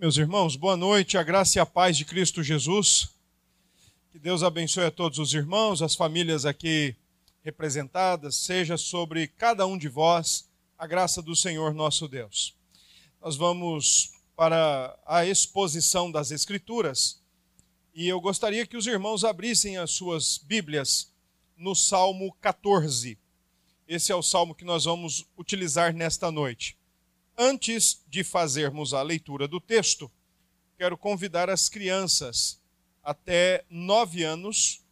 Meus irmãos, boa noite, a graça e a paz de Cristo Jesus. Que Deus abençoe a todos os irmãos, as famílias aqui representadas, seja sobre cada um de vós a graça do Senhor nosso Deus. Nós vamos para a exposição das Escrituras e eu gostaria que os irmãos abrissem as suas Bíblias no Salmo 14. Esse é o salmo que nós vamos utilizar nesta noite. Antes de fazermos a leitura do texto, quero convidar as crianças até nove anos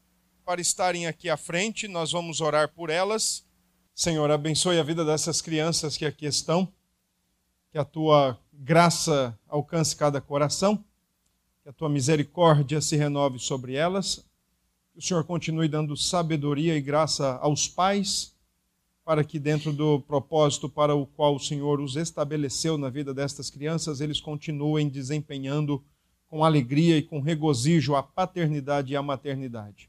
para estarem aqui à frente. Nós vamos orar por elas. Senhor, abençoe a vida dessas crianças que aqui estão. Que a tua graça alcance cada coração. Que a tua misericórdia se renove sobre elas. Que o Senhor continue dando sabedoria e graça aos pais para que, dentro do propósito para o qual o Senhor os estabeleceu na vida destas crianças, eles continuem desempenhando com alegria e com regozijo a paternidade e a maternidade.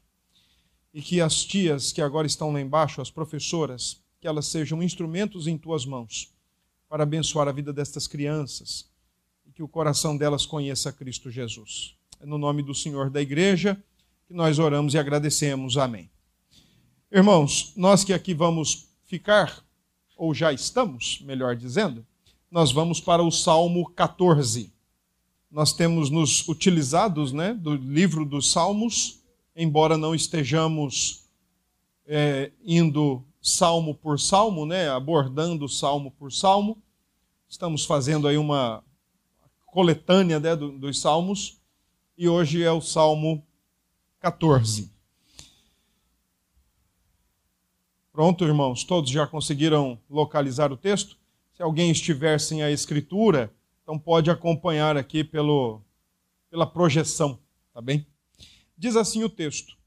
E que as tias que agora estão lá embaixo, as professoras, que elas sejam instrumentos em tuas mãos para abençoar a vida destas crianças e que o coração delas conheça Cristo Jesus. É no nome do Senhor da igreja que nós oramos e agradecemos. Amém. Irmãos, nós que aqui vamos ficar, ou já estamos, melhor dizendo, nós vamos para o Salmo 14. Nós temos nos utilizados né, do livro dos Salmos, embora não estejamos é, indo salmo por salmo, né, abordando salmo por salmo, estamos fazendo aí uma coletânea né, dos salmos, e hoje é o Salmo 14. Pronto, irmãos, todos já conseguiram localizar o texto? Se alguém estiver sem a escritura, então pode acompanhar aqui pelo, pela projeção, tá bem? Diz assim o texto: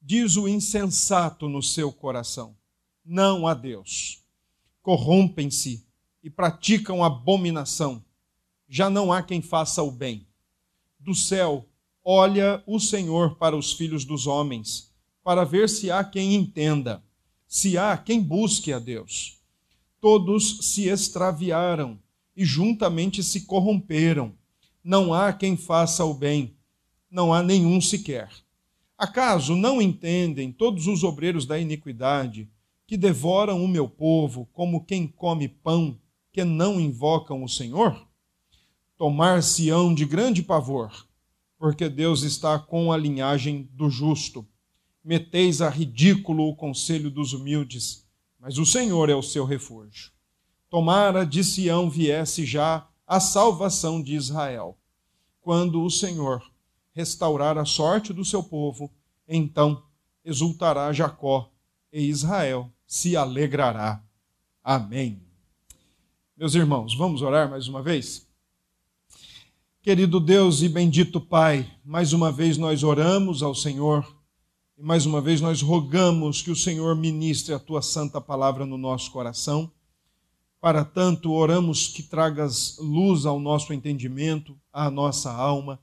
Diz o insensato no seu coração: Não há Deus. Corrompem-se e praticam abominação. Já não há quem faça o bem. Do céu olha o Senhor para os filhos dos homens, para ver se há quem entenda se há quem busque a Deus. Todos se extraviaram e juntamente se corromperam. Não há quem faça o bem, não há nenhum sequer. Acaso não entendem todos os obreiros da iniquidade que devoram o meu povo como quem come pão que não invocam o Senhor? Tomar-se-ão de grande pavor, porque Deus está com a linhagem do justo meteis a ridículo o conselho dos humildes, mas o Senhor é o seu refúgio. Tomara de Sião viesse já a salvação de Israel. Quando o Senhor restaurar a sorte do seu povo, então exultará Jacó e Israel se alegrará. Amém. Meus irmãos, vamos orar mais uma vez? Querido Deus e bendito Pai, mais uma vez nós oramos ao Senhor e mais uma vez nós rogamos que o Senhor ministre a tua santa palavra no nosso coração. Para tanto, oramos que tragas luz ao nosso entendimento, à nossa alma,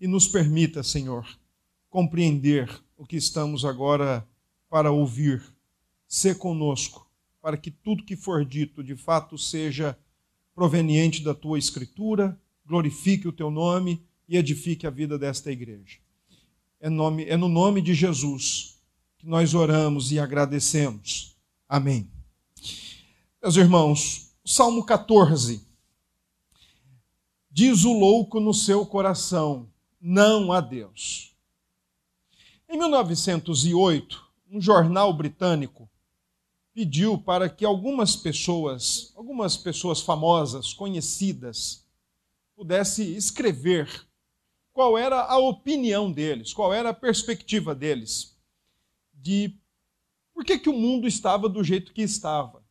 e nos permita, Senhor, compreender o que estamos agora para ouvir. Ser conosco, para que tudo que for dito de fato seja proveniente da tua escritura, glorifique o teu nome e edifique a vida desta igreja. É, nome, é no nome de Jesus que nós oramos e agradecemos. Amém. Meus irmãos, Salmo 14. Diz o louco no seu coração: não há Deus. Em 1908, um jornal britânico pediu para que algumas pessoas, algumas pessoas famosas, conhecidas, pudessem escrever qual era a opinião deles, qual era a perspectiva deles de por que, que o mundo estava do jeito que estava.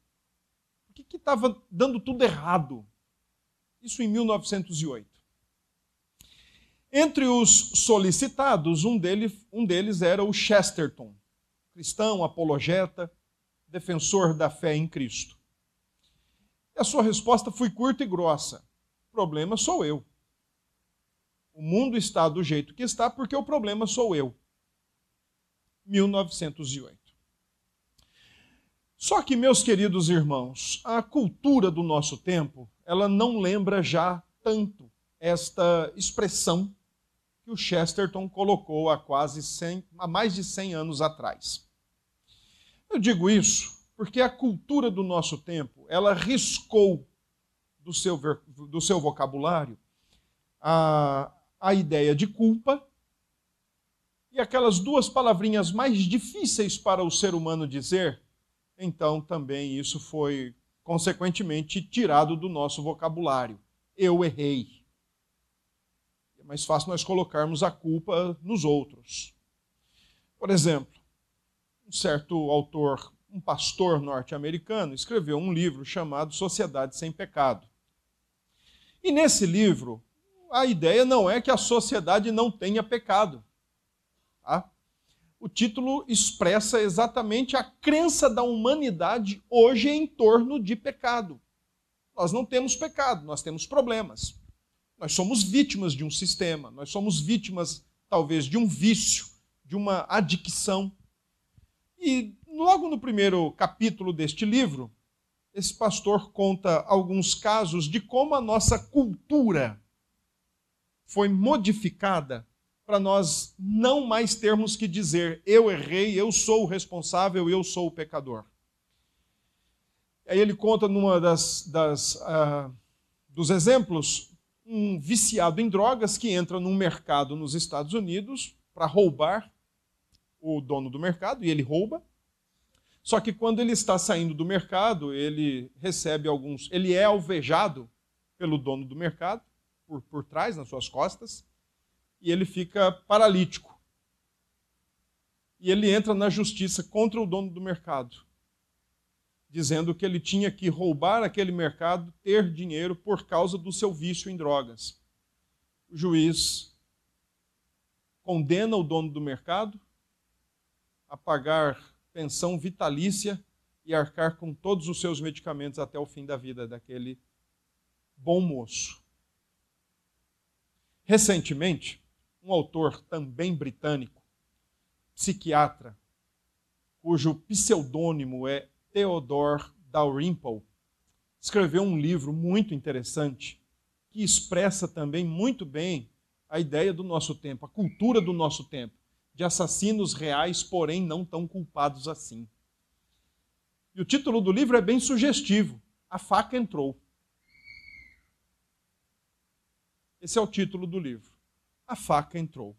Por que, que estava dando tudo errado? Isso em 1908. Entre os solicitados, um deles, um deles era o Chesterton, cristão, apologeta, defensor da fé em Cristo. E a sua resposta foi curta e grossa: o problema sou eu. O mundo está do jeito que está porque o problema sou eu. 1908. Só que, meus queridos irmãos, a cultura do nosso tempo, ela não lembra já tanto esta expressão que o Chesterton colocou há quase 100, há mais de 100 anos atrás. Eu digo isso porque a cultura do nosso tempo, ela riscou do seu, do seu vocabulário a, a ideia de culpa e aquelas duas palavrinhas mais difíceis para o ser humano dizer, então também isso foi consequentemente tirado do nosso vocabulário. Eu errei. É mais fácil nós colocarmos a culpa nos outros. Por exemplo, um certo autor, um pastor norte-americano, escreveu um livro chamado Sociedade Sem Pecado. E nesse livro, a ideia não é que a sociedade não tenha pecado. Tá? O título expressa exatamente a crença da humanidade hoje em torno de pecado. Nós não temos pecado, nós temos problemas. Nós somos vítimas de um sistema, nós somos vítimas, talvez, de um vício, de uma adicção. E logo no primeiro capítulo deste livro, esse pastor conta alguns casos de como a nossa cultura foi modificada para nós não mais termos que dizer eu errei, eu sou o responsável, eu sou o pecador. Aí ele conta numa das, das uh, dos exemplos um viciado em drogas que entra num mercado nos Estados Unidos para roubar o dono do mercado e ele rouba. Só que quando ele está saindo do mercado, ele recebe alguns, ele é alvejado pelo dono do mercado por, por trás nas suas costas e ele fica paralítico. E ele entra na justiça contra o dono do mercado, dizendo que ele tinha que roubar aquele mercado, ter dinheiro por causa do seu vício em drogas. O juiz condena o dono do mercado a pagar pensão vitalícia e arcar com todos os seus medicamentos até o fim da vida daquele bom moço. Recentemente, um autor também britânico, psiquiatra, cujo pseudônimo é Theodore Dalrymple, escreveu um livro muito interessante que expressa também muito bem a ideia do nosso tempo, a cultura do nosso tempo, de assassinos reais, porém não tão culpados assim. E o título do livro é bem sugestivo: A Faca Entrou. Esse é o título do livro a faca entrou.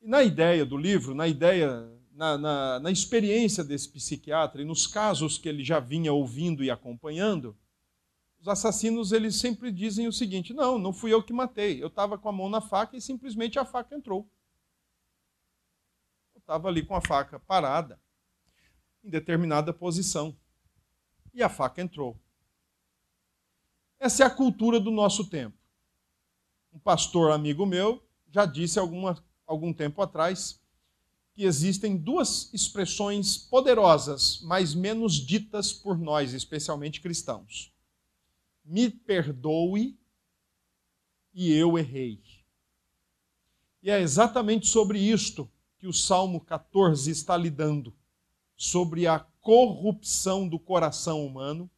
E na ideia do livro, na ideia, na, na, na experiência desse psiquiatra e nos casos que ele já vinha ouvindo e acompanhando, os assassinos eles sempre dizem o seguinte: não, não fui eu que matei, eu estava com a mão na faca e simplesmente a faca entrou. Eu estava ali com a faca parada, em determinada posição, e a faca entrou. Essa é a cultura do nosso tempo um pastor amigo meu já disse alguma, algum tempo atrás que existem duas expressões poderosas, mas menos ditas por nós, especialmente cristãos: me perdoe e eu errei. E é exatamente sobre isto que o Salmo 14 está lidando, sobre a corrupção do coração humano,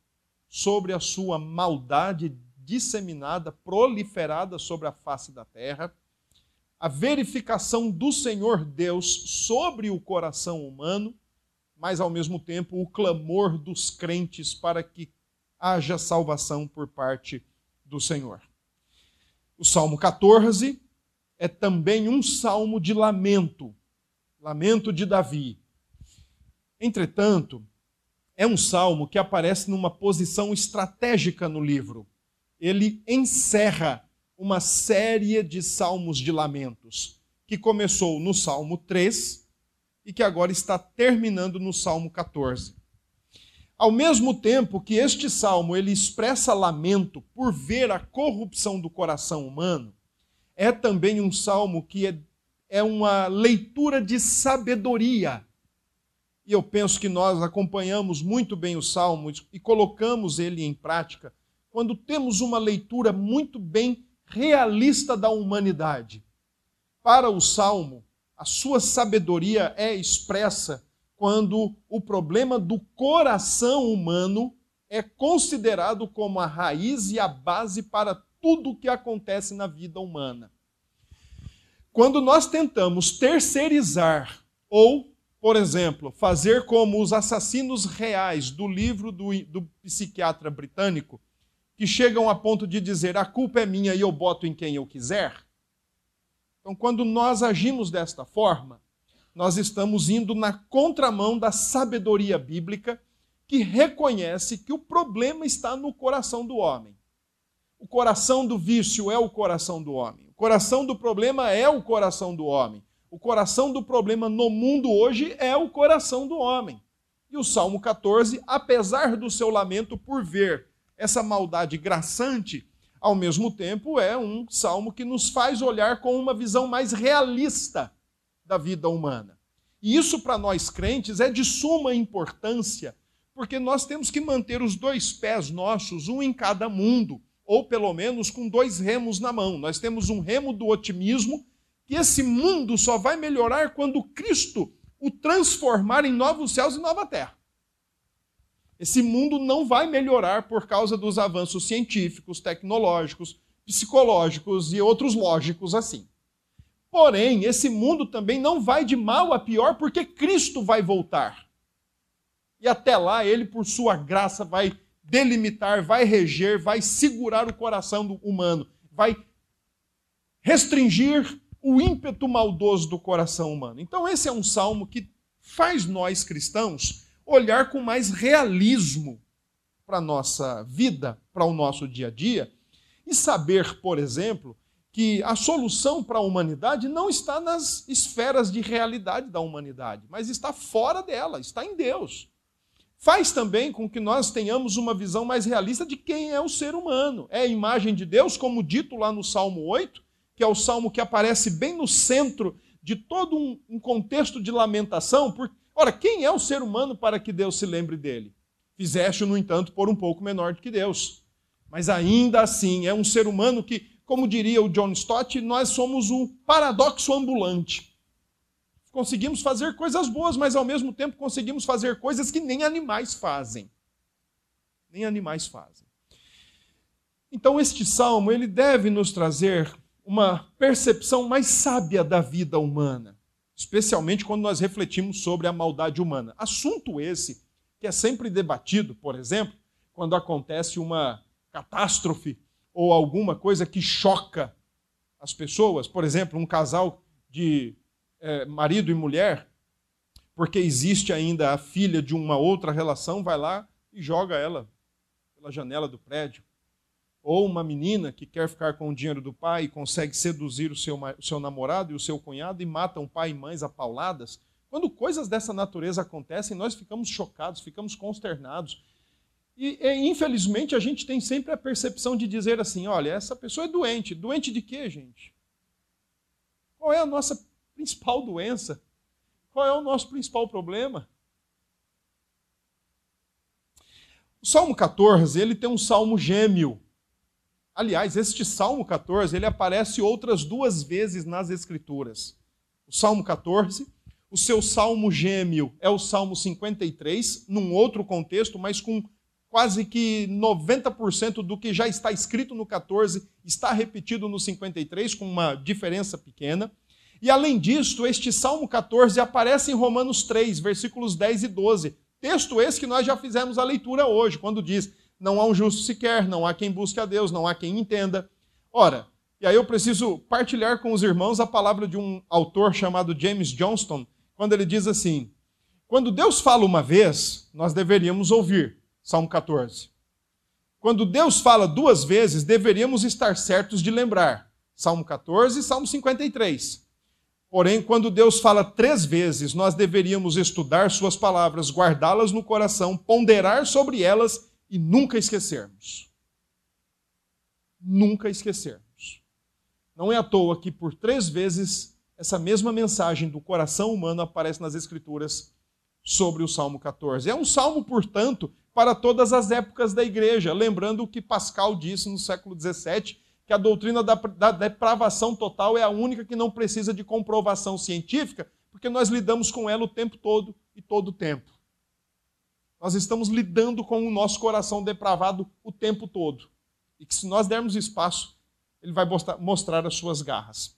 sobre a sua maldade disseminada, proliferada sobre a face da terra, a verificação do Senhor Deus sobre o coração humano, mas ao mesmo tempo o clamor dos crentes para que haja salvação por parte do Senhor. O Salmo 14 é também um salmo de lamento, lamento de Davi. Entretanto, é um salmo que aparece numa posição estratégica no livro ele encerra uma série de salmos de lamentos, que começou no Salmo 3 e que agora está terminando no Salmo 14. Ao mesmo tempo que este salmo ele expressa lamento por ver a corrupção do coração humano, é também um salmo que é, é uma leitura de sabedoria. E eu penso que nós acompanhamos muito bem o salmo e colocamos ele em prática quando temos uma leitura muito bem realista da humanidade. Para o Salmo, a sua sabedoria é expressa quando o problema do coração humano é considerado como a raiz e a base para tudo o que acontece na vida humana. Quando nós tentamos terceirizar ou, por exemplo, fazer como os assassinos reais do livro do, do psiquiatra britânico, que chegam a ponto de dizer a culpa é minha e eu boto em quem eu quiser. Então, quando nós agimos desta forma, nós estamos indo na contramão da sabedoria bíblica que reconhece que o problema está no coração do homem. O coração do vício é o coração do homem. O coração do problema é o coração do homem. O coração do problema no mundo hoje é o coração do homem. E o Salmo 14, apesar do seu lamento por ver essa maldade graçante, ao mesmo tempo é um salmo que nos faz olhar com uma visão mais realista da vida humana. E isso para nós crentes é de suma importância, porque nós temos que manter os dois pés nossos, um em cada mundo, ou pelo menos com dois remos na mão. Nós temos um remo do otimismo, que esse mundo só vai melhorar quando Cristo o transformar em novos céus e nova terra. Esse mundo não vai melhorar por causa dos avanços científicos, tecnológicos, psicológicos e outros lógicos assim. Porém, esse mundo também não vai de mal a pior porque Cristo vai voltar. E até lá, ele, por sua graça, vai delimitar, vai reger, vai segurar o coração do humano, vai restringir o ímpeto maldoso do coração humano. Então, esse é um salmo que faz nós cristãos olhar com mais realismo para a nossa vida, para o nosso dia a dia, e saber, por exemplo, que a solução para a humanidade não está nas esferas de realidade da humanidade, mas está fora dela, está em Deus. Faz também com que nós tenhamos uma visão mais realista de quem é o ser humano. É a imagem de Deus, como dito lá no Salmo 8, que é o salmo que aparece bem no centro de todo um, contexto de lamentação, porque Ora, quem é o ser humano para que Deus se lembre dele? Fizeste, no entanto, por um pouco menor do que Deus. Mas ainda assim, é um ser humano que, como diria o John Stott, nós somos um paradoxo ambulante. Conseguimos fazer coisas boas, mas ao mesmo tempo conseguimos fazer coisas que nem animais fazem. Nem animais fazem. Então, este salmo, ele deve nos trazer uma percepção mais sábia da vida humana especialmente quando nós refletimos sobre a maldade humana. Assunto esse que é sempre debatido, por exemplo, quando acontece uma catástrofe ou alguma coisa que choca as pessoas, por exemplo, um casal de é, marido e mulher, porque existe ainda a filha de uma outra relação, vai lá e joga ela pela janela do prédio ou uma menina que quer ficar com o dinheiro do pai e consegue seduzir o seu, o seu namorado e o seu cunhado e matam pai e mães a. Quando coisas dessa natureza acontecem, nós ficamos chocados, ficamos consternados. E, e, infelizmente a gente tem sempre a percepção de dizer assim: olha, essa pessoa é doente. Doente de quê, gente? Qual é a nossa principal doença? Qual é o nosso principal problema? O Salmo 14, ele tem um salmo gêmeo. Aliás, este Salmo 14, ele aparece outras duas vezes nas Escrituras. O Salmo 14, o seu salmo gêmeo é o Salmo 53, num outro contexto, mas com quase que 90% do que já está escrito no 14 está repetido no 53, com uma diferença pequena. E além disso, este Salmo 14 aparece em Romanos 3, versículos 10 e 12. Texto esse que nós já fizemos a leitura hoje, quando diz: não há um justo sequer, não há quem busque a Deus, não há quem entenda. Ora, e aí eu preciso partilhar com os irmãos a palavra de um autor chamado James Johnston, quando ele diz assim: Quando Deus fala uma vez, nós deveríamos ouvir. Salmo 14. Quando Deus fala duas vezes, deveríamos estar certos de lembrar. Salmo 14 e Salmo 53. Porém, quando Deus fala três vezes, nós deveríamos estudar Suas palavras, guardá-las no coração, ponderar sobre elas e nunca esquecermos. Nunca esquecermos. Não é à toa que por três vezes essa mesma mensagem do coração humano aparece nas Escrituras sobre o Salmo 14. É um salmo, portanto, para todas as épocas da igreja, lembrando o que Pascal disse no século XVII, que a doutrina da, da depravação total é a única que não precisa de comprovação científica, porque nós lidamos com ela o tempo todo e todo o tempo. Nós estamos lidando com o nosso coração depravado o tempo todo. e que se nós dermos espaço, ele vai mostrar as suas garras.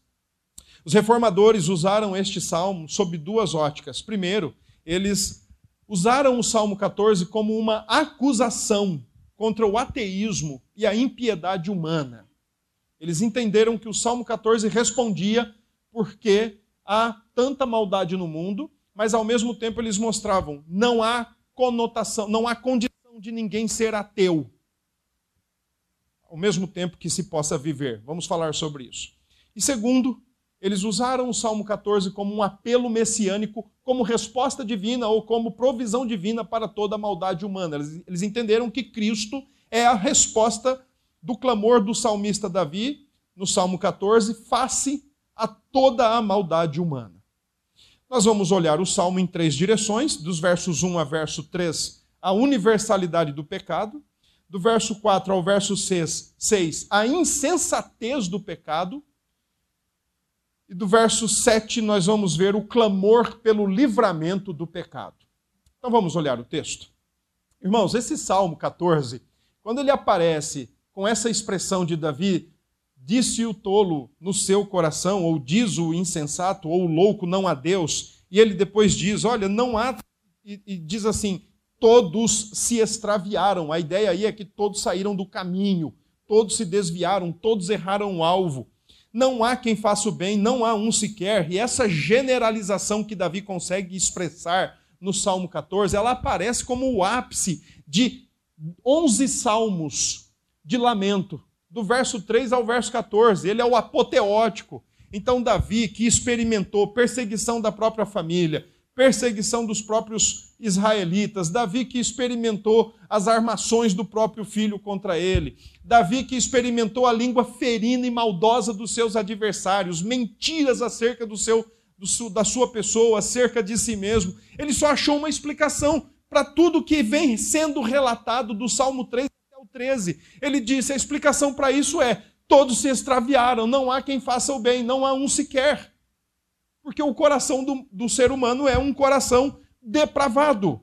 Os reformadores usaram este salmo sob duas óticas. Primeiro, eles usaram o Salmo 14 como uma acusação contra o ateísmo e a impiedade humana. Eles entenderam que o Salmo 14 respondia porque há tanta maldade no mundo, mas ao mesmo tempo eles mostravam não há conotação, não há condição de ninguém ser ateu. Ao mesmo tempo que se possa viver. Vamos falar sobre isso. E segundo, eles usaram o Salmo 14 como um apelo messiânico, como resposta divina ou como provisão divina para toda a maldade humana. Eles, eles entenderam que Cristo é a resposta do clamor do salmista Davi, no Salmo 14, face a toda a maldade humana. Nós vamos olhar o salmo em três direções, dos versos 1 a verso 3, a universalidade do pecado, do verso 4 ao verso 6, 6 a insensatez do pecado, e do verso 7 nós vamos ver o clamor pelo livramento do pecado. Então vamos olhar o texto. Irmãos, esse Salmo 14, quando ele aparece com essa expressão de Davi, disse o tolo no seu coração, ou diz o insensato, ou o louco, não há Deus, e ele depois diz: olha, não há, e, e diz assim: todos se extraviaram. A ideia aí é que todos saíram do caminho, todos se desviaram, todos erraram o alvo. Não há quem faça o bem, não há um sequer. E essa generalização que Davi consegue expressar no Salmo 14, ela aparece como o ápice de 11 salmos de lamento, do verso 3 ao verso 14. Ele é o apoteótico. Então, Davi, que experimentou perseguição da própria família, perseguição dos próprios israelitas, Davi que experimentou as armações do próprio filho contra ele, Davi que experimentou a língua ferina e maldosa dos seus adversários, mentiras acerca do seu, do, da sua pessoa, acerca de si mesmo. Ele só achou uma explicação para tudo que vem sendo relatado do Salmo 3 até o 13. Ele disse: a explicação para isso é: todos se extraviaram, não há quem faça o bem, não há um sequer. Porque o coração do, do ser humano é um coração depravado.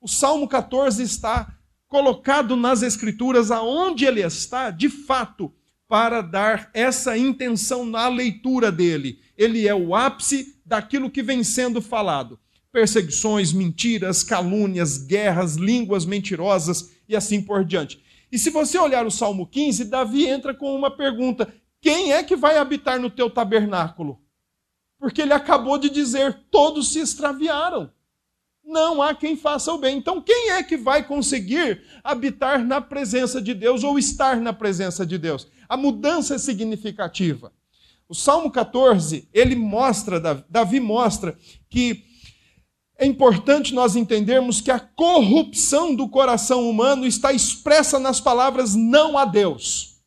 O Salmo 14 está colocado nas Escrituras aonde ele está, de fato, para dar essa intenção na leitura dele. Ele é o ápice daquilo que vem sendo falado. Perseguições, mentiras, calúnias, guerras, línguas mentirosas e assim por diante. E se você olhar o Salmo 15, Davi entra com uma pergunta: quem é que vai habitar no teu tabernáculo? Porque ele acabou de dizer: todos se extraviaram. Não há quem faça o bem. Então, quem é que vai conseguir habitar na presença de Deus ou estar na presença de Deus? A mudança é significativa. O Salmo 14, ele mostra, Davi mostra que é importante nós entendermos que a corrupção do coração humano está expressa nas palavras não a Deus.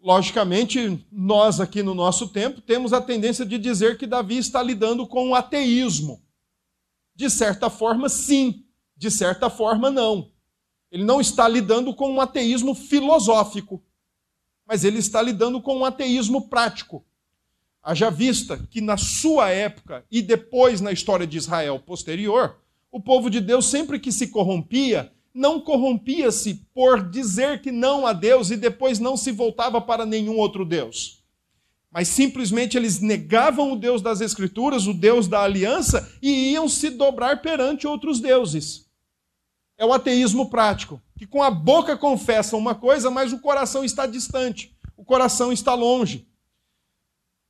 Logicamente, nós aqui no nosso tempo temos a tendência de dizer que Davi está lidando com o ateísmo. De certa forma, sim, de certa forma, não. Ele não está lidando com um ateísmo filosófico, mas ele está lidando com um ateísmo prático. Haja vista que na sua época e depois na história de Israel posterior, o povo de Deus sempre que se corrompia, não corrompia-se por dizer que não a Deus e depois não se voltava para nenhum outro Deus. Mas simplesmente eles negavam o Deus das Escrituras, o Deus da aliança, e iam se dobrar perante outros deuses. É o ateísmo prático, que com a boca confessam uma coisa, mas o coração está distante, o coração está longe.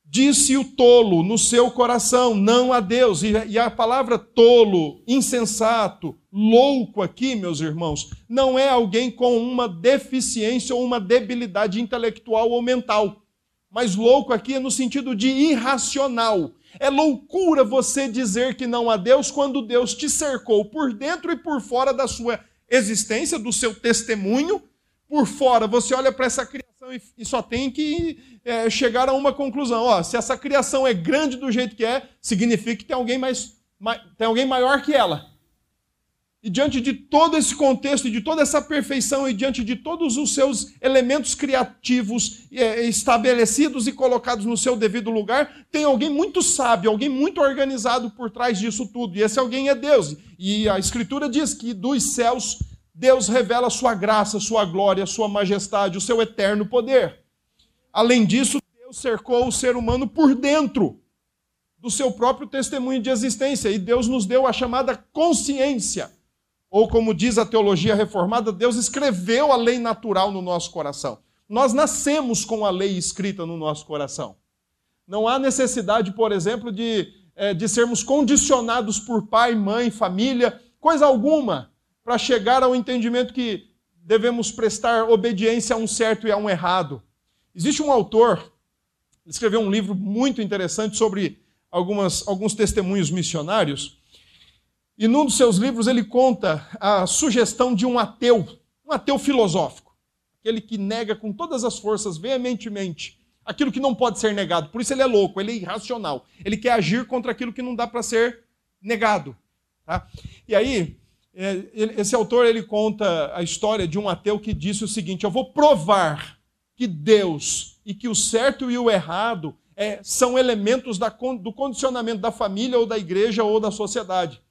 Disse o tolo no seu coração, não a Deus. E a palavra tolo, insensato, louco aqui, meus irmãos, não é alguém com uma deficiência ou uma debilidade intelectual ou mental. Mas louco aqui é no sentido de irracional. É loucura você dizer que não há Deus quando Deus te cercou por dentro e por fora da sua existência, do seu testemunho. Por fora, você olha para essa criação e só tem que é, chegar a uma conclusão. Ó, se essa criação é grande do jeito que é, significa que tem alguém, mais, mais, tem alguém maior que ela. E diante de todo esse contexto, e de toda essa perfeição, e diante de todos os seus elementos criativos é, estabelecidos e colocados no seu devido lugar, tem alguém muito sábio, alguém muito organizado por trás disso tudo. E esse alguém é Deus. E a Escritura diz que dos céus Deus revela sua graça, sua glória, sua majestade, o seu eterno poder. Além disso, Deus cercou o ser humano por dentro do seu próprio testemunho de existência e Deus nos deu a chamada consciência. Ou como diz a teologia reformada, Deus escreveu a lei natural no nosso coração. Nós nascemos com a lei escrita no nosso coração. Não há necessidade, por exemplo, de, é, de sermos condicionados por pai, mãe, família, coisa alguma, para chegar ao entendimento que devemos prestar obediência a um certo e a um errado. Existe um autor, escreveu um livro muito interessante sobre algumas, alguns testemunhos missionários, e num dos seus livros ele conta a sugestão de um ateu, um ateu filosófico, aquele que nega com todas as forças, veementemente, aquilo que não pode ser negado. Por isso ele é louco, ele é irracional. Ele quer agir contra aquilo que não dá para ser negado. Tá? E aí, esse autor ele conta a história de um ateu que disse o seguinte: Eu vou provar que Deus e que o certo e o errado é, são elementos da, do condicionamento da família ou da igreja ou da sociedade.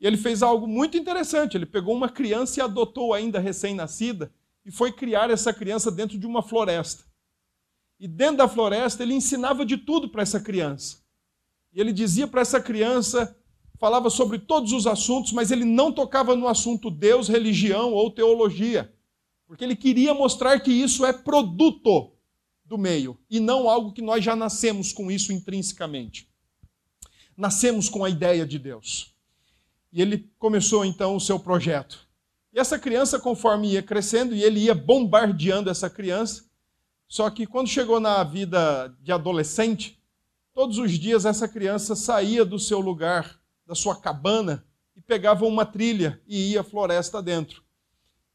E ele fez algo muito interessante. Ele pegou uma criança e adotou ainda recém-nascida e foi criar essa criança dentro de uma floresta. E dentro da floresta ele ensinava de tudo para essa criança. E ele dizia para essa criança, falava sobre todos os assuntos, mas ele não tocava no assunto Deus, religião ou teologia, porque ele queria mostrar que isso é produto do meio e não algo que nós já nascemos com isso intrinsecamente. Nascemos com a ideia de Deus. E ele começou então o seu projeto. E essa criança, conforme ia crescendo, e ele ia bombardeando essa criança, só que quando chegou na vida de adolescente, todos os dias essa criança saía do seu lugar, da sua cabana, e pegava uma trilha e ia floresta dentro.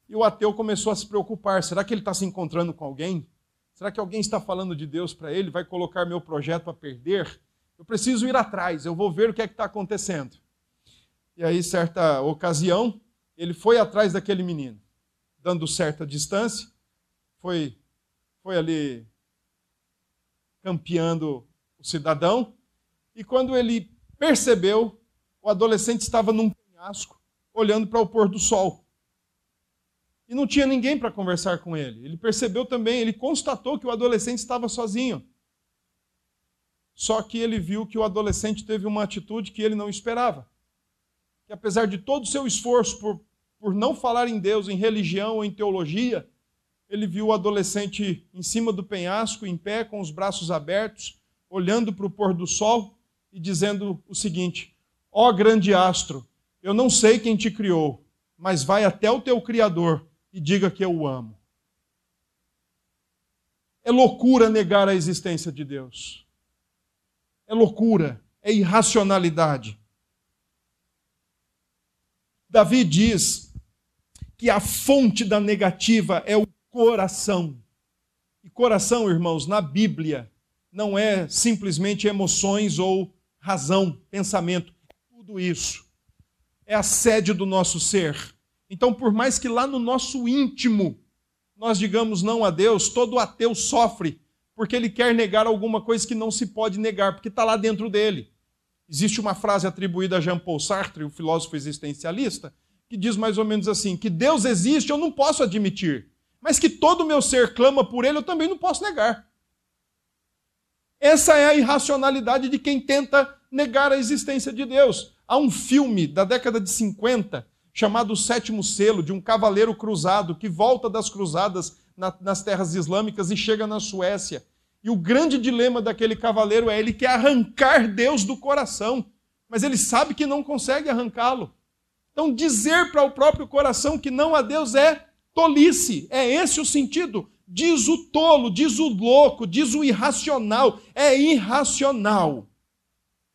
E o ateu começou a se preocupar: será que ele está se encontrando com alguém? Será que alguém está falando de Deus para ele? Vai colocar meu projeto a perder? Eu preciso ir atrás, eu vou ver o que é que está acontecendo. E aí, certa ocasião, ele foi atrás daquele menino, dando certa distância, foi, foi ali campeando o cidadão, e quando ele percebeu, o adolescente estava num penhasco, olhando para o pôr do sol e não tinha ninguém para conversar com ele. Ele percebeu também, ele constatou que o adolescente estava sozinho. Só que ele viu que o adolescente teve uma atitude que ele não esperava. Que apesar de todo o seu esforço por, por não falar em Deus, em religião ou em teologia, ele viu o adolescente em cima do penhasco, em pé, com os braços abertos, olhando para o pôr do sol e dizendo o seguinte: Ó grande astro, eu não sei quem te criou, mas vai até o teu Criador e diga que eu o amo. É loucura negar a existência de Deus. É loucura, é irracionalidade. Davi diz que a fonte da negativa é o coração. E coração, irmãos, na Bíblia, não é simplesmente emoções ou razão, pensamento. Tudo isso. É a sede do nosso ser. Então, por mais que lá no nosso íntimo nós digamos não a Deus, todo ateu sofre porque ele quer negar alguma coisa que não se pode negar, porque está lá dentro dele. Existe uma frase atribuída a Jean-Paul Sartre, o filósofo existencialista, que diz mais ou menos assim: que Deus existe, eu não posso admitir, mas que todo o meu ser clama por ele, eu também não posso negar. Essa é a irracionalidade de quem tenta negar a existência de Deus. Há um filme da década de 50 chamado o Sétimo Selo, de um cavaleiro cruzado que volta das cruzadas na, nas terras islâmicas e chega na Suécia. E o grande dilema daquele cavaleiro é ele quer arrancar Deus do coração, mas ele sabe que não consegue arrancá-lo. Então, dizer para o próprio coração que não a Deus é tolice, é esse o sentido. Diz o tolo, diz o louco, diz o irracional, é irracional.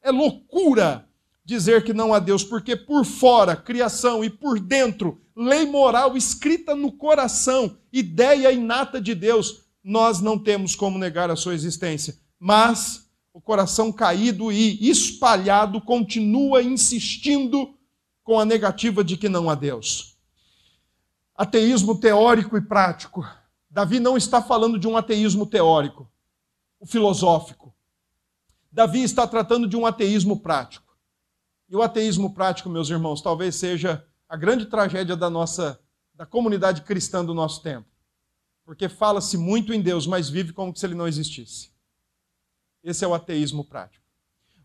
É loucura dizer que não há Deus, porque por fora, criação, e por dentro, lei moral escrita no coração, ideia inata de Deus, nós não temos como negar a sua existência. Mas o coração caído e espalhado continua insistindo com a negativa de que não há Deus. Ateísmo teórico e prático. Davi não está falando de um ateísmo teórico, o filosófico. Davi está tratando de um ateísmo prático. E o ateísmo prático, meus irmãos, talvez seja a grande tragédia da nossa da comunidade cristã do nosso tempo. Porque fala-se muito em Deus, mas vive como se ele não existisse. Esse é o ateísmo prático.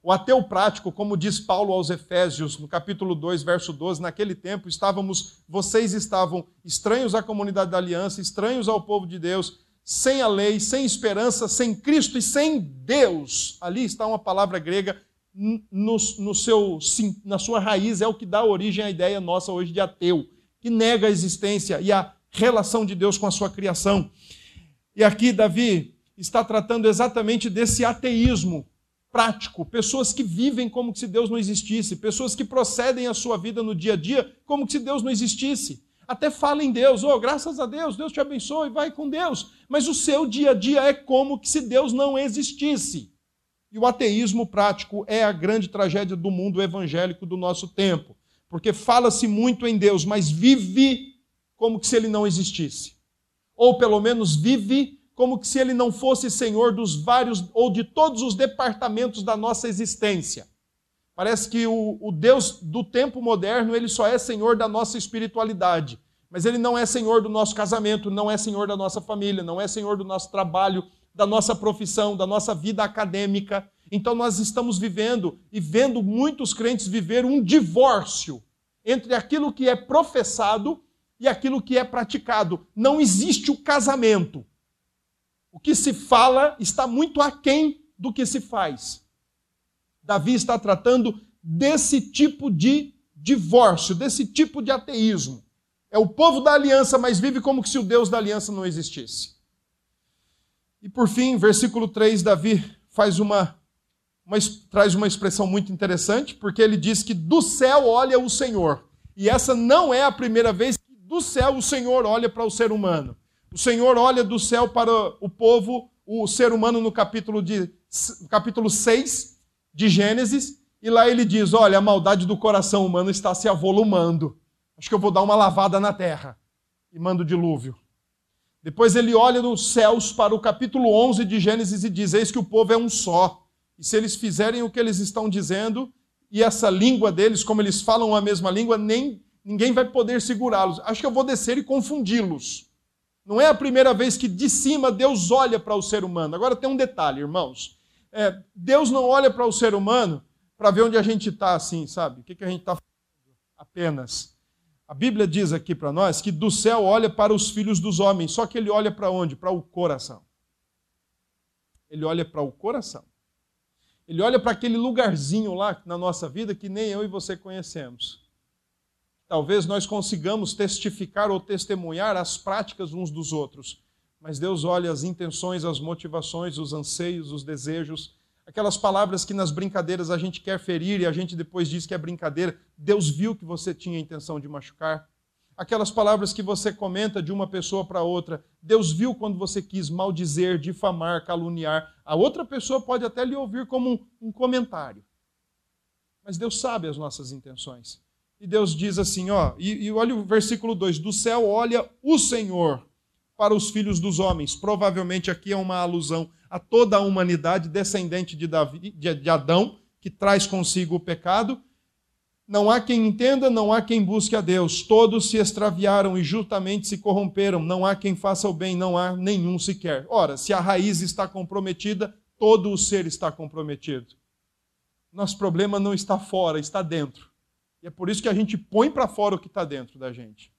O ateu prático, como diz Paulo aos Efésios, no capítulo 2, verso 12, naquele tempo estávamos, vocês estavam estranhos à comunidade da aliança, estranhos ao povo de Deus, sem a lei, sem esperança, sem Cristo e sem Deus. Ali está uma palavra grega no, no seu, na sua raiz, é o que dá origem à ideia nossa hoje de ateu, que nega a existência e a relação de Deus com a sua criação. E aqui Davi está tratando exatamente desse ateísmo prático, pessoas que vivem como se Deus não existisse, pessoas que procedem a sua vida no dia a dia como se Deus não existisse. Até fala em Deus, oh, graças a Deus, Deus te abençoe, vai com Deus. Mas o seu dia a dia é como se Deus não existisse. E o ateísmo prático é a grande tragédia do mundo evangélico do nosso tempo, porque fala-se muito em Deus, mas vive como se ele não existisse. Ou pelo menos vive como se ele não fosse senhor dos vários ou de todos os departamentos da nossa existência. Parece que o, o, Deus do tempo moderno, ele só é senhor da nossa espiritualidade, mas ele não é senhor do nosso casamento, não é senhor da nossa família, não é senhor do nosso trabalho, da nossa profissão, da nossa vida acadêmica. Então nós estamos vivendo e vendo muitos crentes viver um divórcio entre aquilo que é professado e aquilo que é praticado. Não existe o casamento. O que se fala está muito aquém do que se faz. Davi está tratando desse tipo de divórcio, desse tipo de ateísmo. É o povo da aliança, mas vive como se o Deus da aliança não existisse. E por fim, versículo 3, Davi faz uma, uma, traz uma expressão muito interessante, porque ele diz que do céu olha o Senhor. E essa não é a primeira vez que do céu o Senhor olha para o ser humano. O Senhor olha do céu para o povo, o ser humano, no capítulo, de, capítulo 6 de Gênesis, e lá ele diz: Olha, a maldade do coração humano está se avolumando. Acho que eu vou dar uma lavada na terra. E manda o dilúvio. Depois ele olha nos céus para o capítulo 11 de Gênesis e diz: Eis que o povo é um só. E se eles fizerem o que eles estão dizendo, e essa língua deles, como eles falam a mesma língua, nem ninguém vai poder segurá-los. Acho que eu vou descer e confundi-los. Não é a primeira vez que de cima Deus olha para o ser humano. Agora tem um detalhe, irmãos. É, Deus não olha para o ser humano para ver onde a gente está assim, sabe? O que, que a gente está fazendo apenas. A Bíblia diz aqui para nós que do céu olha para os filhos dos homens, só que ele olha para onde? Para o coração. Ele olha para o coração. Ele olha para aquele lugarzinho lá na nossa vida que nem eu e você conhecemos talvez nós consigamos testificar ou testemunhar as práticas uns dos outros. Mas Deus olha as intenções, as motivações, os anseios, os desejos, aquelas palavras que nas brincadeiras a gente quer ferir e a gente depois diz que é brincadeira. Deus viu que você tinha intenção de machucar. Aquelas palavras que você comenta de uma pessoa para outra, Deus viu quando você quis maldizer, difamar, caluniar. A outra pessoa pode até lhe ouvir como um, um comentário. Mas Deus sabe as nossas intenções. E Deus diz assim, ó, e, e olha o versículo 2: Do céu olha o Senhor para os filhos dos homens. Provavelmente aqui é uma alusão a toda a humanidade descendente de, Davi, de, Adão, que traz consigo o pecado. Não há quem entenda, não há quem busque a Deus. Todos se extraviaram e justamente se corromperam. Não há quem faça o bem, não há nenhum sequer. Ora, se a raiz está comprometida, todo o ser está comprometido. Nosso problema não está fora, está dentro. E é por isso que a gente põe para fora o que está dentro da gente.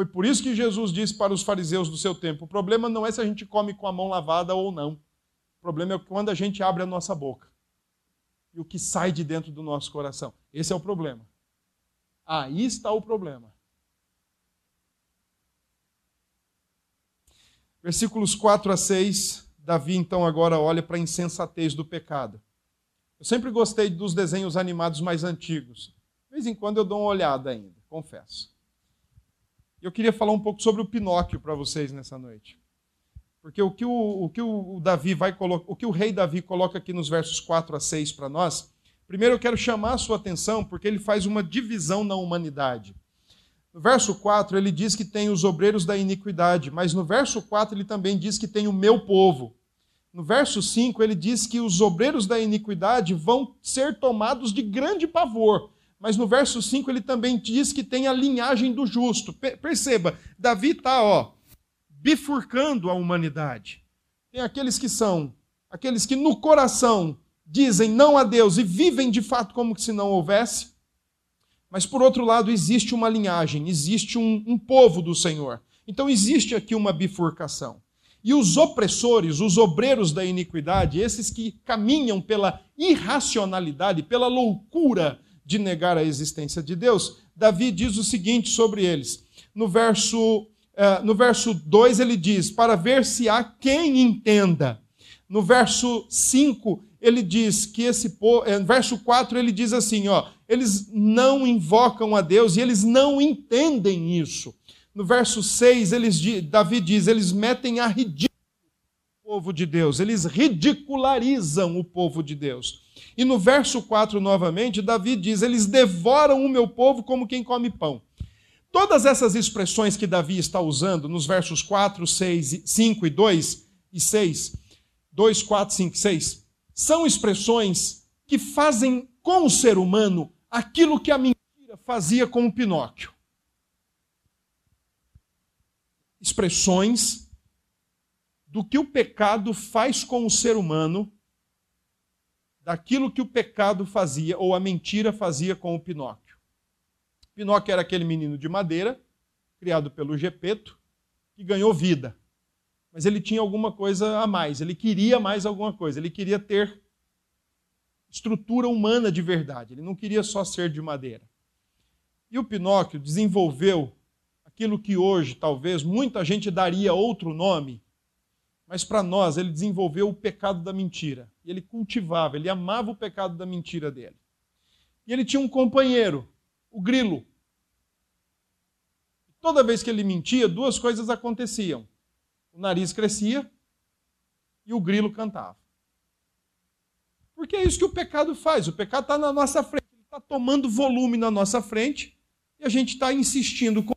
Foi por isso que Jesus disse para os fariseus do seu tempo: o problema não é se a gente come com a mão lavada ou não. O problema é quando a gente abre a nossa boca e o que sai de dentro do nosso coração. Esse é o problema. Aí está o problema. Versículos 4 a 6, Davi então agora olha para a insensatez do pecado. Eu sempre gostei dos desenhos animados mais antigos. De vez em quando eu dou uma olhada ainda, confesso. Eu queria falar um pouco sobre o Pinóquio para vocês nessa noite. Porque o que o, o que o Davi vai o que o rei Davi coloca aqui nos versos 4 a 6 para nós, primeiro eu quero chamar a sua atenção porque ele faz uma divisão na humanidade. No verso 4 ele diz que tem os obreiros da iniquidade, mas no verso 4 ele também diz que tem o meu povo. No verso 5 ele diz que os obreiros da iniquidade vão ser tomados de grande pavor mas no verso 5 ele também diz que tem a linhagem do justo. Perceba, Davi está, bifurcando a humanidade. Tem aqueles que são, aqueles que no coração dizem não a Deus e vivem de fato como se não houvesse. Mas por outro lado, existe uma linhagem, existe um, um povo do Senhor. Então existe aqui uma bifurcação. E os opressores, os obreiros da iniquidade, esses que caminham pela irracionalidade, pela loucura de negar a existência de Deus, Davi diz o seguinte sobre eles. No verso, uh, no verso 2 ele diz: Para ver se há quem entenda. No verso 5 ele diz que esse povo. Eh, no verso 4 ele diz assim: ó, eles não invocam a Deus e eles não entendem isso. No verso 6, eles, Davi diz: eles metem a ridículo o povo de Deus, eles ridicularizam o povo de Deus. E no verso 4, novamente, Davi diz: Eles devoram o meu povo como quem come pão. Todas essas expressões que Davi está usando nos versos 4, 6, 5 e 2 e 6, 2, 4, 5, 6, são expressões que fazem com o ser humano aquilo que a mentira fazia com o Pinóquio. Expressões do que o pecado faz com o ser humano daquilo que o pecado fazia, ou a mentira fazia com o Pinóquio. Pinóquio era aquele menino de madeira, criado pelo Gepeto, que ganhou vida. Mas ele tinha alguma coisa a mais, ele queria mais alguma coisa, ele queria ter estrutura humana de verdade, ele não queria só ser de madeira. E o Pinóquio desenvolveu aquilo que hoje talvez muita gente daria outro nome, mas para nós, ele desenvolveu o pecado da mentira. E ele cultivava, ele amava o pecado da mentira dele. E ele tinha um companheiro, o grilo. Toda vez que ele mentia, duas coisas aconteciam: o nariz crescia e o grilo cantava. Porque é isso que o pecado faz. O pecado está na nossa frente, ele está tomando volume na nossa frente e a gente está insistindo com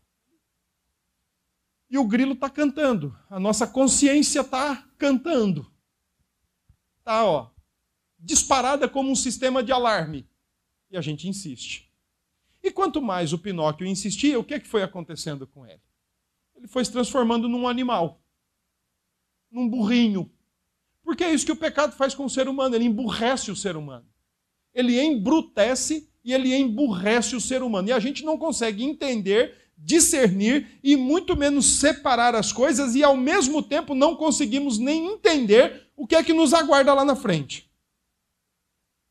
e o grilo está cantando. A nossa consciência está cantando. Está, ó, disparada como um sistema de alarme. E a gente insiste. E quanto mais o Pinóquio insistia, o que, é que foi acontecendo com ele? Ele foi se transformando num animal, num burrinho. Porque é isso que o pecado faz com o ser humano, ele emburrece o ser humano. Ele embrutece e ele emburrece o ser humano. E a gente não consegue entender discernir e muito menos separar as coisas e ao mesmo tempo não conseguimos nem entender o que é que nos aguarda lá na frente.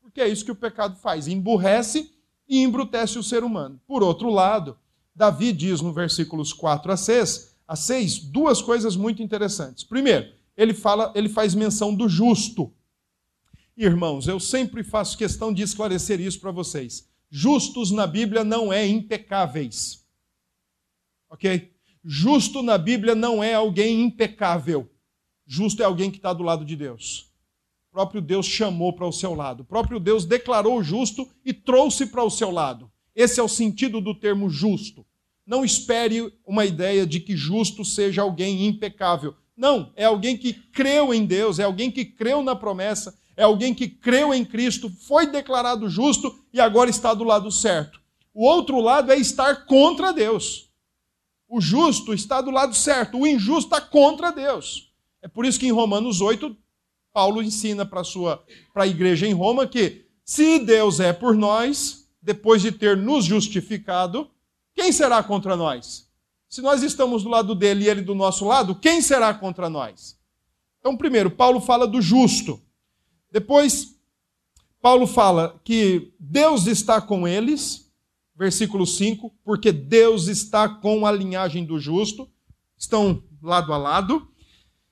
Porque é isso que o pecado faz, emburrece e embrutece o ser humano. Por outro lado, Davi diz no versículos 4 a 6, a 6 duas coisas muito interessantes. Primeiro, ele fala, ele faz menção do justo. Irmãos, eu sempre faço questão de esclarecer isso para vocês. Justos na Bíblia não é impecáveis. Ok? Justo na Bíblia não é alguém impecável. Justo é alguém que está do lado de Deus. O próprio Deus chamou para o seu lado. O próprio Deus declarou justo e trouxe para o seu lado. Esse é o sentido do termo justo. Não espere uma ideia de que justo seja alguém impecável. Não, é alguém que creu em Deus, é alguém que creu na promessa, é alguém que creu em Cristo, foi declarado justo e agora está do lado certo. O outro lado é estar contra Deus. O justo está do lado certo, o injusto está contra Deus. É por isso que em Romanos 8, Paulo ensina para a igreja em Roma que se Deus é por nós, depois de ter nos justificado, quem será contra nós? Se nós estamos do lado dele e ele do nosso lado, quem será contra nós? Então, primeiro, Paulo fala do justo. Depois, Paulo fala que Deus está com eles versículo 5, porque Deus está com a linhagem do justo, estão lado a lado.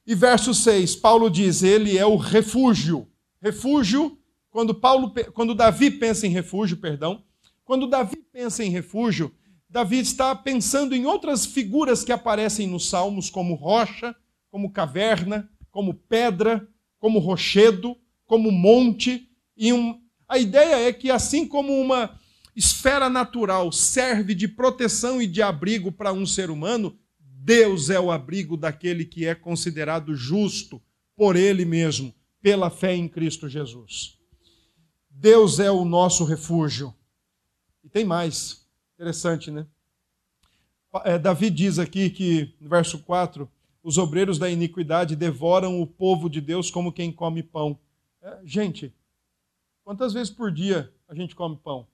E verso 6, Paulo diz: Ele é o refúgio. Refúgio, quando Paulo, quando Davi pensa em refúgio, perdão, quando Davi pensa em refúgio, Davi está pensando em outras figuras que aparecem nos Salmos, como rocha, como caverna, como pedra, como rochedo, como monte. E um, a ideia é que, assim como uma, esfera natural serve de proteção e de abrigo para um ser humano, Deus é o abrigo daquele que é considerado justo por Ele mesmo, pela fé em Cristo Jesus. Deus é o nosso refúgio. E tem mais. Interessante, né? É, Davi diz aqui que, no verso 4, os obreiros da iniquidade devoram o povo de Deus como quem come pão. É, gente, quantas vezes por dia a gente come pão?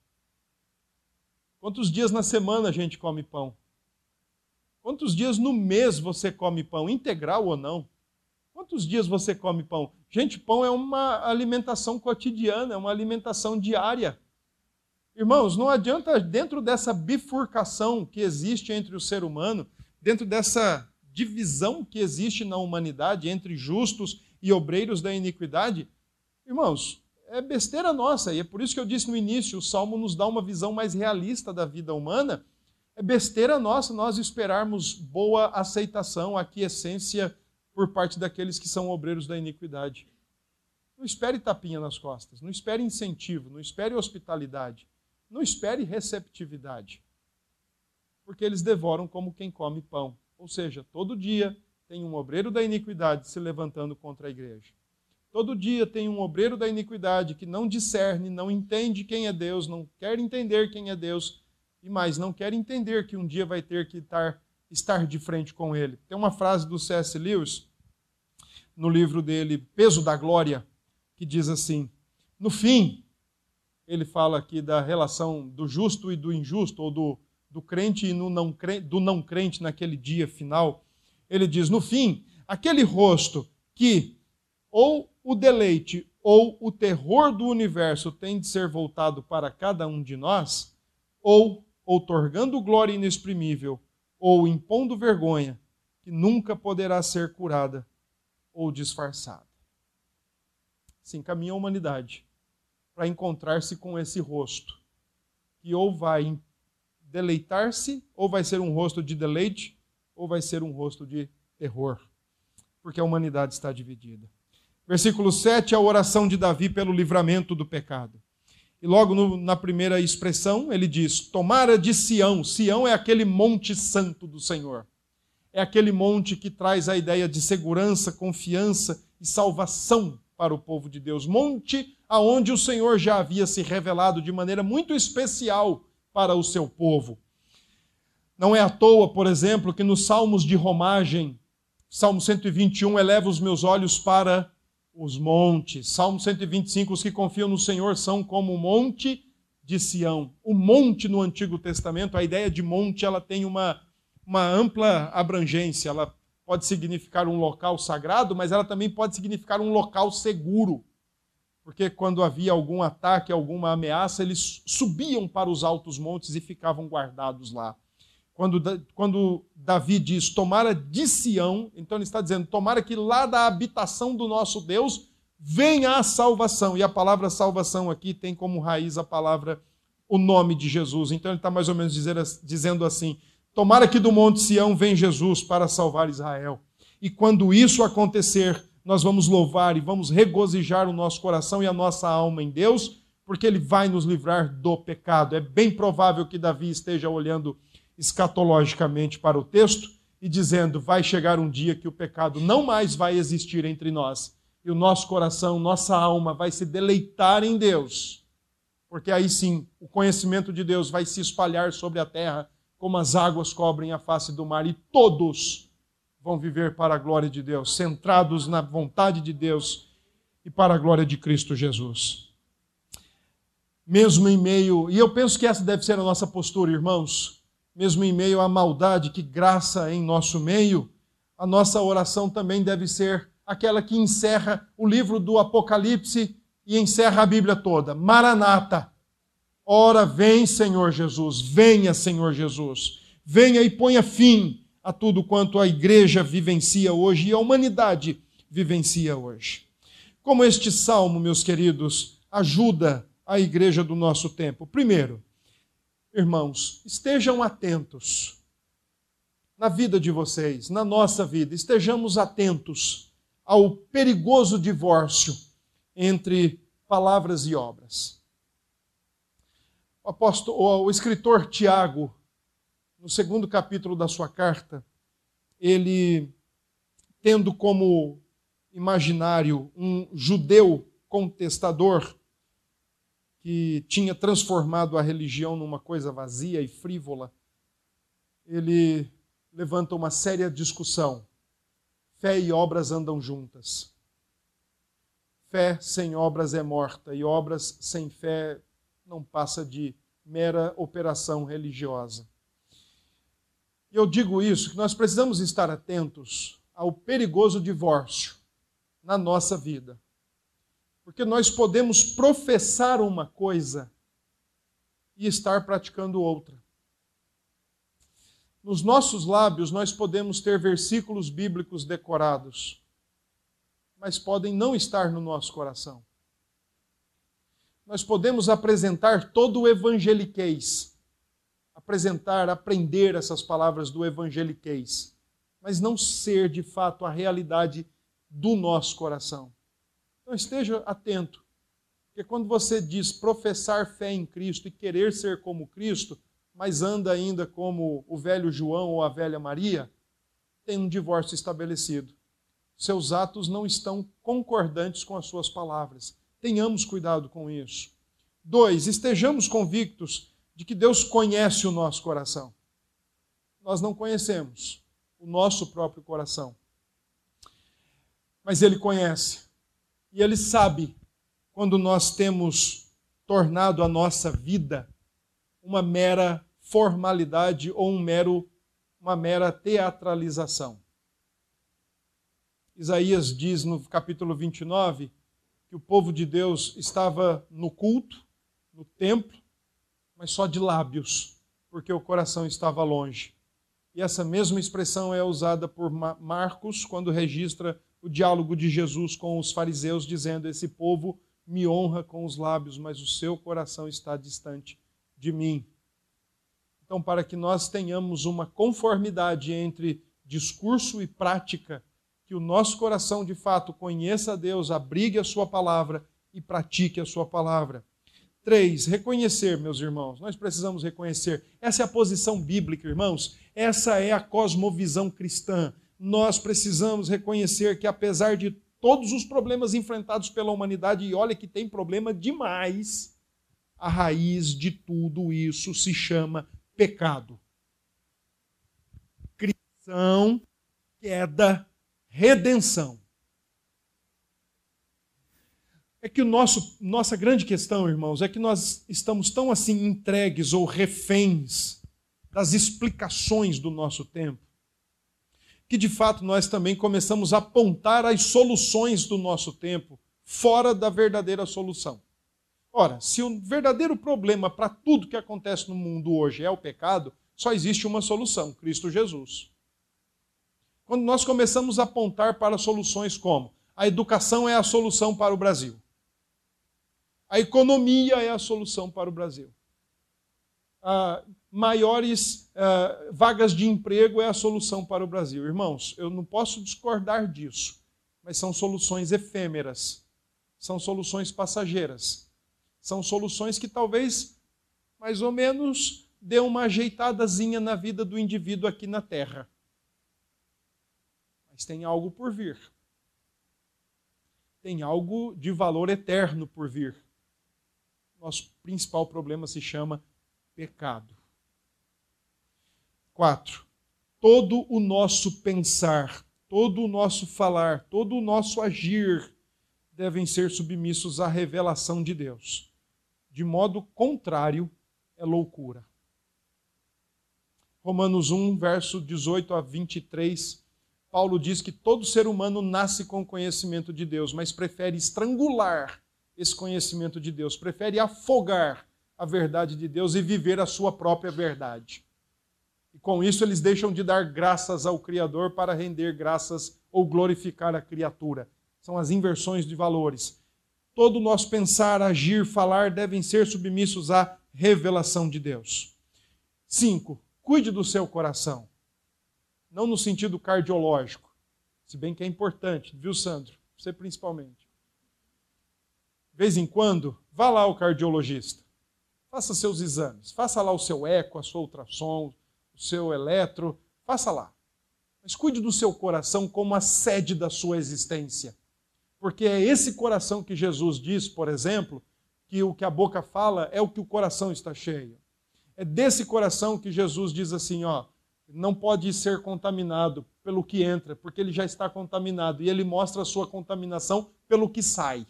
Quantos dias na semana a gente come pão? Quantos dias no mês você come pão, integral ou não? Quantos dias você come pão? Gente, pão é uma alimentação cotidiana, é uma alimentação diária. Irmãos, não adianta, dentro dessa bifurcação que existe entre o ser humano, dentro dessa divisão que existe na humanidade entre justos e obreiros da iniquidade, irmãos, é besteira nossa, e é por isso que eu disse no início: o Salmo nos dá uma visão mais realista da vida humana. É besteira nossa nós esperarmos boa aceitação, aquiescência por parte daqueles que são obreiros da iniquidade. Não espere tapinha nas costas, não espere incentivo, não espere hospitalidade, não espere receptividade. Porque eles devoram como quem come pão. Ou seja, todo dia tem um obreiro da iniquidade se levantando contra a igreja. Todo dia tem um obreiro da iniquidade que não discerne, não entende quem é Deus, não quer entender quem é Deus e mais, não quer entender que um dia vai ter que estar, estar de frente com ele. Tem uma frase do C.S. Lewis, no livro dele, Peso da Glória, que diz assim: No fim, ele fala aqui da relação do justo e do injusto, ou do, do crente e no não crente, do não crente naquele dia final. Ele diz: No fim, aquele rosto que ou o deleite ou o terror do universo tem de ser voltado para cada um de nós, ou outorgando glória inexprimível, ou impondo vergonha que nunca poderá ser curada ou disfarçada. Sim, caminha a humanidade para encontrar-se com esse rosto, que ou vai deleitar-se, ou vai ser um rosto de deleite, ou vai ser um rosto de terror, porque a humanidade está dividida. Versículo 7, a oração de Davi pelo livramento do pecado. E logo no, na primeira expressão, ele diz: Tomara de Sião. Sião é aquele monte santo do Senhor. É aquele monte que traz a ideia de segurança, confiança e salvação para o povo de Deus. Monte aonde o Senhor já havia se revelado de maneira muito especial para o seu povo. Não é à toa, por exemplo, que nos Salmos de Romagem, Salmo 121, eleva os meus olhos para os montes. Salmo 125, os que confiam no Senhor são como o monte de Sião. O monte no Antigo Testamento, a ideia de monte, ela tem uma, uma ampla abrangência. Ela pode significar um local sagrado, mas ela também pode significar um local seguro. Porque quando havia algum ataque, alguma ameaça, eles subiam para os altos montes e ficavam guardados lá. Quando, quando Davi diz tomara de Sião, então ele está dizendo tomara que lá da habitação do nosso Deus venha a salvação. E a palavra salvação aqui tem como raiz a palavra, o nome de Jesus. Então ele está mais ou menos dizer, dizendo assim: tomara que do Monte Sião venha Jesus para salvar Israel. E quando isso acontecer, nós vamos louvar e vamos regozijar o nosso coração e a nossa alma em Deus, porque Ele vai nos livrar do pecado. É bem provável que Davi esteja olhando escatologicamente para o texto e dizendo: vai chegar um dia que o pecado não mais vai existir entre nós e o nosso coração, nossa alma vai se deleitar em Deus, porque aí sim o conhecimento de Deus vai se espalhar sobre a terra como as águas cobrem a face do mar e todos vão viver para a glória de Deus, centrados na vontade de Deus e para a glória de Cristo Jesus. Mesmo em meio, e eu penso que essa deve ser a nossa postura, irmãos mesmo em meio à maldade que graça em nosso meio, a nossa oração também deve ser aquela que encerra o livro do Apocalipse e encerra a Bíblia toda. Maranata. Ora, vem, Senhor Jesus, venha, Senhor Jesus. Venha e ponha fim a tudo quanto a igreja vivencia hoje e a humanidade vivencia hoje. Como este salmo, meus queridos, ajuda a igreja do nosso tempo? Primeiro, irmãos, estejam atentos na vida de vocês, na nossa vida, estejamos atentos ao perigoso divórcio entre palavras e obras. O apóstolo, o escritor Tiago, no segundo capítulo da sua carta, ele tendo como imaginário um judeu contestador, que tinha transformado a religião numa coisa vazia e frívola, ele levanta uma séria discussão. Fé e obras andam juntas. Fé sem obras é morta, e obras sem fé não passa de mera operação religiosa. E eu digo isso, que nós precisamos estar atentos ao perigoso divórcio na nossa vida. Porque nós podemos professar uma coisa e estar praticando outra. Nos nossos lábios nós podemos ter versículos bíblicos decorados, mas podem não estar no nosso coração. Nós podemos apresentar todo o evangeliquez, apresentar, aprender essas palavras do evangeliquez, mas não ser de fato a realidade do nosso coração. Então esteja atento, porque quando você diz professar fé em Cristo e querer ser como Cristo, mas anda ainda como o velho João ou a velha Maria, tem um divórcio estabelecido. Seus atos não estão concordantes com as suas palavras. Tenhamos cuidado com isso. Dois, estejamos convictos de que Deus conhece o nosso coração. Nós não conhecemos o nosso próprio coração. Mas Ele conhece. E Ele sabe quando nós temos tornado a nossa vida uma mera formalidade ou um mero, uma mera teatralização. Isaías diz no capítulo 29 que o povo de Deus estava no culto, no templo, mas só de lábios, porque o coração estava longe. E essa mesma expressão é usada por Marcos quando registra o diálogo de Jesus com os fariseus, dizendo: Esse povo me honra com os lábios, mas o seu coração está distante de mim. Então, para que nós tenhamos uma conformidade entre discurso e prática, que o nosso coração de fato conheça a Deus, abrigue a Sua palavra e pratique a Sua palavra. Três, reconhecer, meus irmãos, nós precisamos reconhecer. Essa é a posição bíblica, irmãos. Essa é a cosmovisão cristã. Nós precisamos reconhecer que, apesar de todos os problemas enfrentados pela humanidade, e olha que tem problema demais, a raiz de tudo isso se chama pecado. Criação, queda, redenção. É que o nosso, nossa grande questão, irmãos, é que nós estamos tão assim entregues ou reféns das explicações do nosso tempo, que de fato nós também começamos a apontar as soluções do nosso tempo fora da verdadeira solução. Ora, se o verdadeiro problema para tudo que acontece no mundo hoje é o pecado, só existe uma solução: Cristo Jesus. Quando nós começamos a apontar para soluções como a educação é a solução para o Brasil, a economia é a solução para o Brasil, a maiores uh, vagas de emprego é a solução para o Brasil. Irmãos, eu não posso discordar disso, mas são soluções efêmeras, são soluções passageiras são soluções que talvez, mais ou menos, dê uma ajeitadazinha na vida do indivíduo aqui na Terra. Mas tem algo por vir. Tem algo de valor eterno por vir. Nosso principal problema se chama pecado. Quatro, todo o nosso pensar, todo o nosso falar, todo o nosso agir devem ser submissos à revelação de Deus de modo contrário, é loucura. Romanos 1, verso 18 a 23, Paulo diz que todo ser humano nasce com conhecimento de Deus, mas prefere estrangular esse conhecimento de Deus, prefere afogar a verdade de Deus e viver a sua própria verdade. E com isso eles deixam de dar graças ao Criador para render graças ou glorificar a criatura. São as inversões de valores todo o nosso pensar, agir, falar devem ser submissos à revelação de Deus. Cinco, cuide do seu coração. Não no sentido cardiológico, se bem que é importante, viu, Sandro? Você principalmente. De vez em quando, vá lá ao cardiologista. Faça seus exames. Faça lá o seu eco, a sua ultrassom, seu eletro. Faça lá. Mas cuide do seu coração como a sede da sua existência. Porque é esse coração que Jesus diz, por exemplo, que o que a boca fala é o que o coração está cheio. É desse coração que Jesus diz assim, ó, não pode ser contaminado pelo que entra, porque ele já está contaminado e ele mostra a sua contaminação pelo que sai.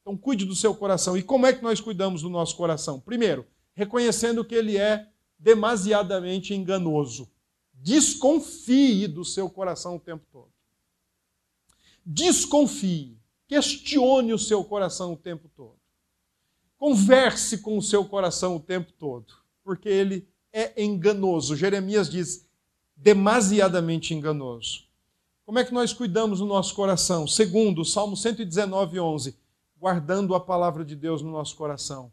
Então cuide do seu coração. E como é que nós cuidamos do nosso coração? Primeiro, reconhecendo que ele é demasiadamente enganoso. Desconfie do seu coração o tempo todo. Desconfie. Questione o seu coração o tempo todo. Converse com o seu coração o tempo todo, porque ele é enganoso. Jeremias diz: demasiadamente enganoso. Como é que nós cuidamos do nosso coração? Segundo, Salmo 119, 11, guardando a palavra de Deus no nosso coração.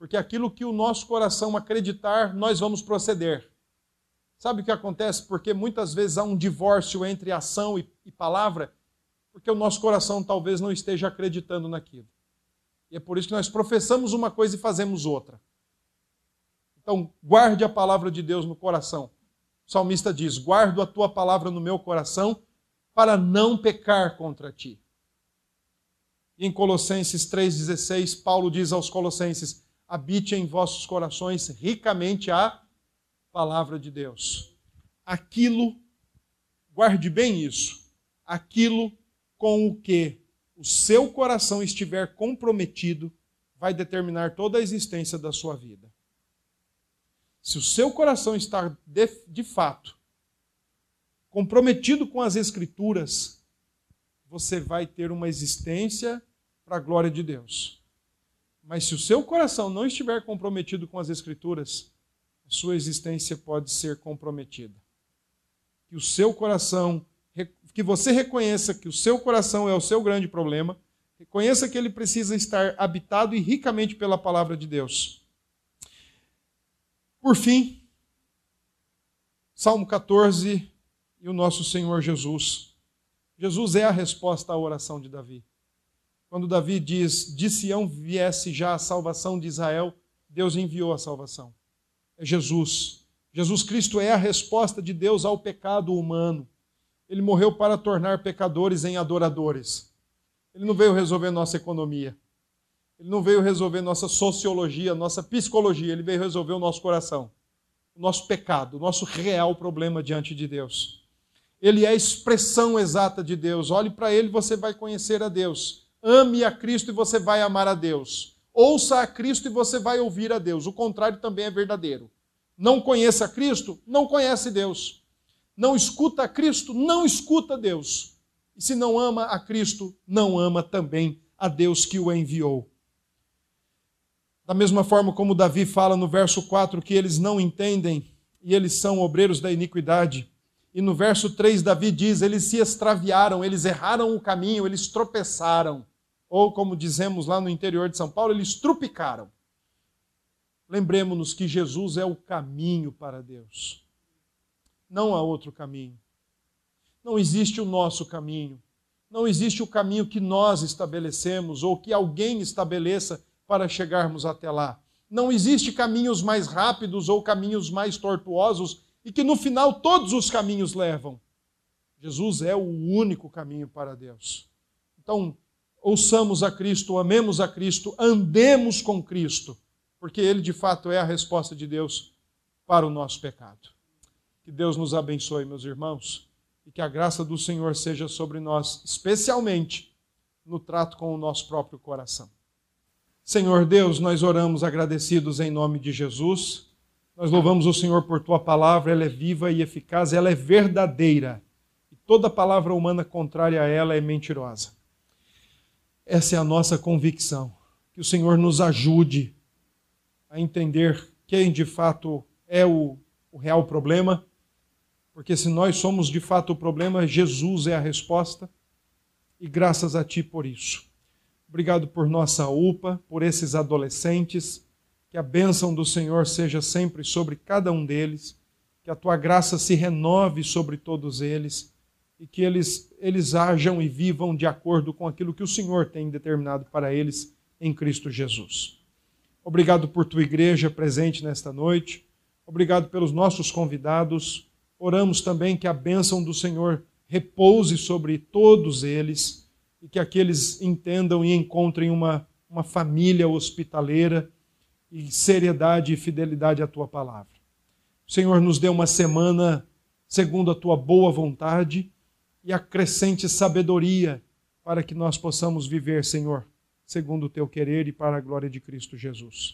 Porque aquilo que o nosso coração acreditar, nós vamos proceder. Sabe o que acontece? Porque muitas vezes há um divórcio entre ação e, e palavra, porque o nosso coração talvez não esteja acreditando naquilo. E é por isso que nós professamos uma coisa e fazemos outra. Então, guarde a palavra de Deus no coração. O salmista diz: Guardo a tua palavra no meu coração para não pecar contra ti. Em Colossenses 3,16, Paulo diz aos Colossenses: Habite em vossos corações ricamente a palavra de Deus. Aquilo, guarde bem isso, aquilo com o que o seu coração estiver comprometido, vai determinar toda a existência da sua vida. Se o seu coração está de, de fato comprometido com as Escrituras, você vai ter uma existência para a glória de Deus. Mas se o seu coração não estiver comprometido com as Escrituras, a sua existência pode ser comprometida. Que o seu coração que você reconheça que o seu coração é o seu grande problema, reconheça que ele precisa estar habitado e ricamente pela palavra de Deus. Por fim, Salmo 14 e o nosso Senhor Jesus. Jesus é a resposta à oração de Davi. Quando Davi diz: De Sião viesse já a salvação de Israel, Deus enviou a salvação. É Jesus. Jesus Cristo é a resposta de Deus ao pecado humano. Ele morreu para tornar pecadores em adoradores. Ele não veio resolver nossa economia. Ele não veio resolver nossa sociologia, nossa psicologia. Ele veio resolver o nosso coração, o nosso pecado, o nosso real problema diante de Deus. Ele é a expressão exata de Deus. Olhe para ele, você vai conhecer a Deus. Ame a Cristo e você vai amar a Deus. Ouça a Cristo e você vai ouvir a Deus. O contrário também é verdadeiro. Não conheça Cristo, não conhece Deus não escuta a Cristo, não escuta Deus. E se não ama a Cristo, não ama também a Deus que o enviou. Da mesma forma como Davi fala no verso 4 que eles não entendem e eles são obreiros da iniquidade. E no verso 3, Davi diz: eles se extraviaram, eles erraram o caminho, eles tropeçaram. Ou, como dizemos lá no interior de São Paulo, eles trupicaram. Lembremos-nos que Jesus é o caminho para Deus. Não há outro caminho. Não existe o nosso caminho. Não existe o caminho que nós estabelecemos ou que alguém estabeleça para chegarmos até lá. Não existe caminhos mais rápidos ou caminhos mais tortuosos e que no final todos os caminhos levam. Jesus é o único caminho para Deus. Então, ouçamos a Cristo, amemos a Cristo, andemos com Cristo, porque Ele de fato é a resposta de Deus para o nosso pecado. Que Deus nos abençoe, meus irmãos, e que a graça do Senhor seja sobre nós, especialmente no trato com o nosso próprio coração. Senhor Deus, nós oramos agradecidos em nome de Jesus. Nós louvamos o Senhor por tua palavra, ela é viva e eficaz, ela é verdadeira. E toda palavra humana contrária a ela é mentirosa. Essa é a nossa convicção. Que o Senhor nos ajude a entender quem de fato é o, o real problema porque se nós somos de fato o problema, Jesus é a resposta. E graças a Ti por isso. Obrigado por nossa UPA, por esses adolescentes. Que a bênção do Senhor seja sempre sobre cada um deles. Que a Tua graça se renove sobre todos eles. E que eles, eles ajam e vivam de acordo com aquilo que o Senhor tem determinado para eles em Cristo Jesus. Obrigado por tua igreja presente nesta noite. Obrigado pelos nossos convidados. Oramos também que a bênção do Senhor repouse sobre todos eles e que aqueles entendam e encontrem uma uma família hospitaleira e seriedade e fidelidade à tua palavra. O Senhor nos deu uma semana segundo a tua boa vontade e acrescente sabedoria para que nós possamos viver, Senhor, segundo o teu querer e para a glória de Cristo Jesus.